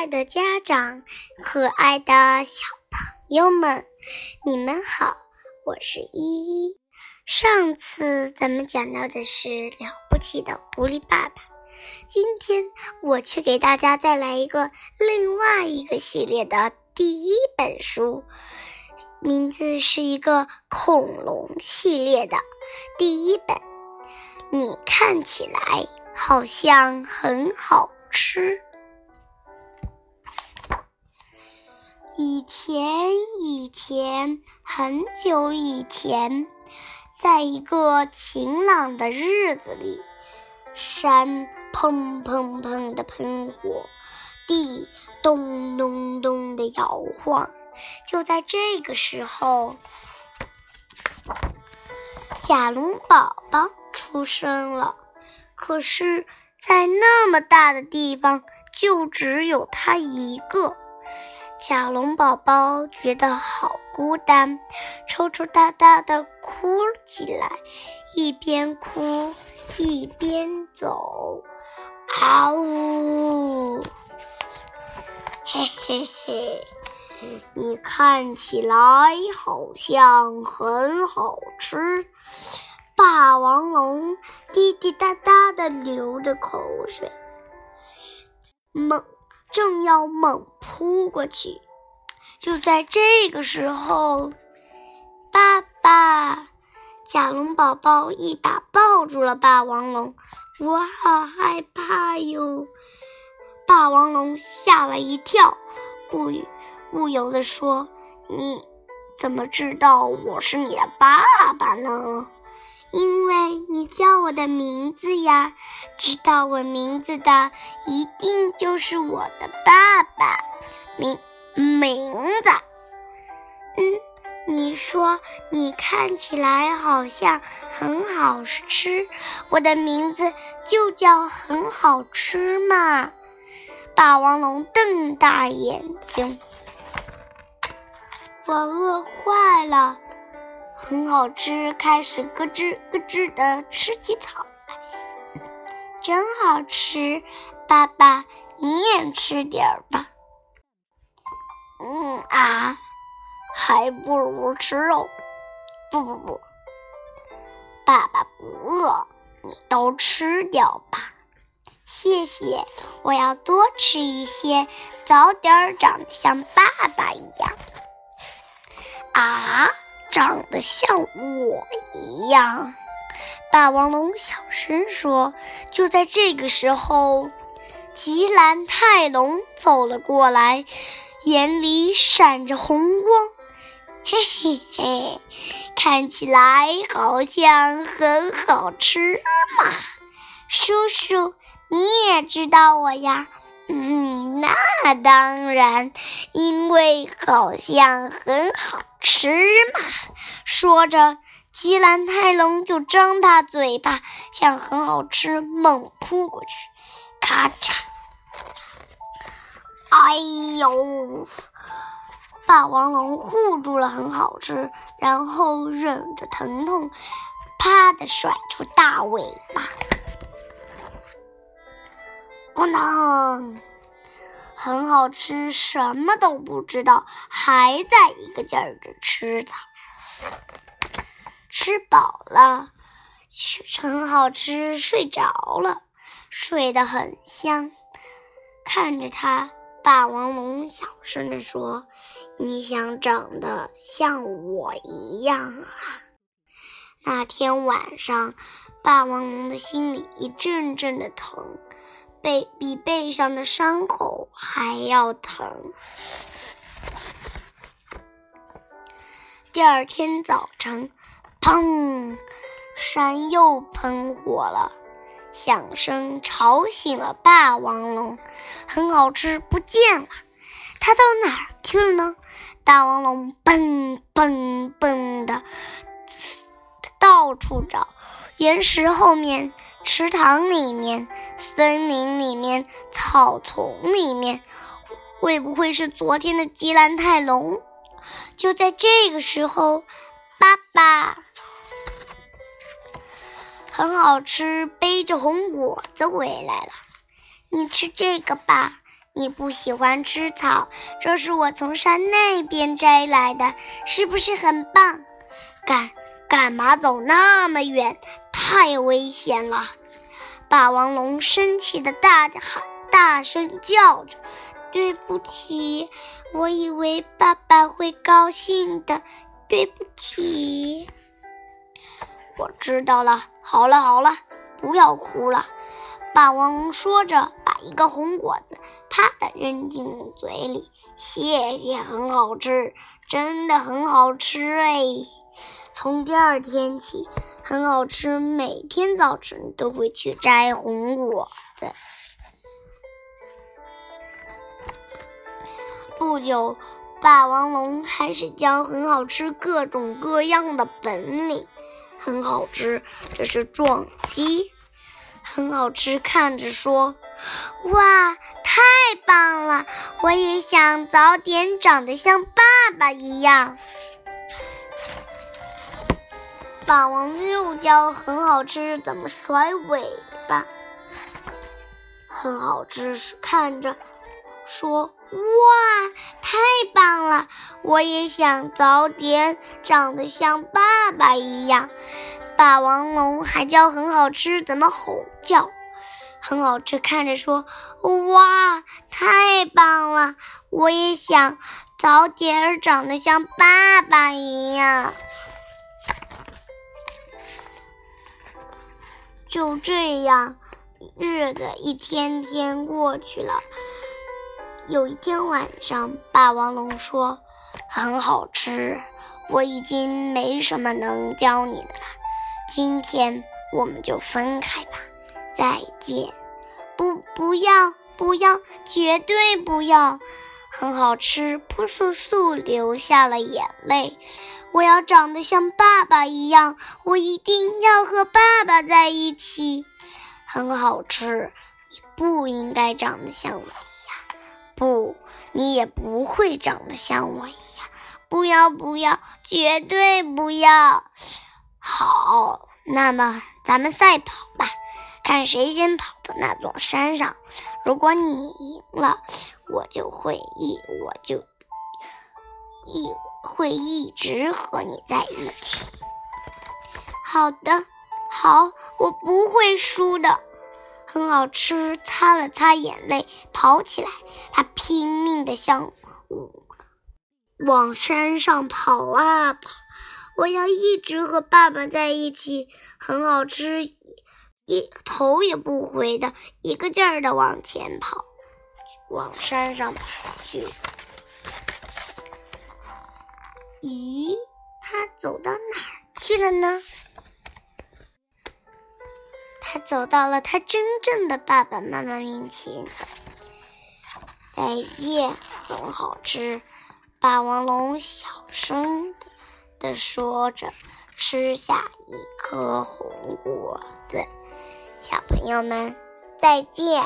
爱的家长，可爱的小朋友们，你们好，我是依依。上次咱们讲到的是了不起的狐狸爸爸，今天我却给大家带来一个另外一个系列的第一本书，名字是一个恐龙系列的第一本。你看起来好像很好吃。前，以前，很久以前，在一个晴朗的日子里，山砰砰砰的喷火，地咚咚咚的摇晃。就在这个时候，甲龙宝宝出生了。可是，在那么大的地方，就只有他一个。甲龙宝宝觉得好孤单，抽抽搭搭的哭起来，一边哭一边走，啊呜！嘿嘿嘿，你看起来好像很好吃。霸王龙滴滴答答的流着口水，猛。正要猛扑过去，就在这个时候，爸爸甲龙宝宝一把抱住了霸王龙，我好害怕哟！霸王龙吓了一跳，不不由得说：“你怎么知道我是你的爸爸呢？”因为你叫我的名字呀，知道我名字的一定就是我的爸爸。名名字，嗯，你说你看起来好像很好吃，我的名字就叫很好吃嘛。霸王龙瞪大眼睛，我饿坏了。很好吃，开始咯吱咯吱的吃起草来，真好吃！爸爸，你也吃点儿吧。嗯啊，还不如吃肉。不不不，爸爸不饿，你都吃掉吧。谢谢，我要多吃一些，早点长得像爸爸一样。啊！长得像我一样，霸王龙小声说。就在这个时候，吉兰泰龙走了过来，眼里闪着红光。嘿嘿嘿，看起来好像很好吃嘛！叔叔，你也知道我呀？嗯，那当然，因为好像很好吃嘛。说着，吉兰泰龙就张大嘴巴，向很好吃猛扑过去，咔嚓！哎呦！霸王龙护住了很好吃，然后忍着疼痛，啪的甩出大尾巴。咣当！很好吃，什么都不知道，还在一个劲儿的吃它。吃饱了，很好吃，睡着了，睡得很香。看着它，霸王龙小声地说：“你想长得像我一样啊？”那天晚上，霸王龙的心里一阵阵的疼。背比背上的伤口还要疼。第二天早晨，砰！山又喷火了，响声吵醒了霸王龙。很好吃，不见了，它到哪儿去了呢？霸王龙蹦蹦蹦的到处找，岩石后面。池塘里面，森林里面，草丛里面，会不会是昨天的吉兰泰龙？就在这个时候，爸爸很好吃，背着红果子回来了。你吃这个吧，你不喜欢吃草，这是我从山那边摘来的，是不是很棒？干干嘛走那么远？太危险了！霸王龙生气的大喊，大声叫着：“对不起，我以为爸爸会高兴的。对不起。”我知道了。好了好了，不要哭了。霸王龙说着，把一个红果子啪的扔进嘴里。谢谢，很好吃，真的很好吃哎！从第二天起，很好吃，每天早晨都会去摘红果子。不久，霸王龙开始教很好吃各种各样的本领。很好吃，这是撞击。很好吃，看着说：“哇，太棒了！我也想早点长得像爸爸一样。”霸王又教很好吃怎么甩尾巴。很好吃，看着说：“哇，太棒了！我也想早点长得像爸爸一样。”霸王龙还教很好吃怎么吼叫，很好吃，看着说：“哇，太棒了！我也想早点长得像爸爸一样。”就这样，日子一天天过去了。有一天晚上，霸王龙说：“很好吃，我已经没什么能教你的了。”今天我们就分开吧，再见！不，不要，不要，绝对不要！很好吃，扑簌簌流下了眼泪。我要长得像爸爸一样，我一定要和爸爸在一起。很好吃，你不应该长得像我一样，不，你也不会长得像我一样。不要，不要，绝对不要！好，那么咱们赛跑吧，看谁先跑到那座山上。如果你赢了，我就会一我就一会一直和你在一起。好的，好，我不会输的。很好吃，擦了擦眼泪，跑起来。他拼命的向往山上跑啊跑。我要一直和爸爸在一起，很好吃，一头也不回的，一个劲儿的往前跑，往山上跑去。咦，他走到哪儿去了呢？他走到了他真正的爸爸妈妈面前。再见，很好吃，霸王龙小声的。说着，吃下一颗红果子。小朋友们，再见。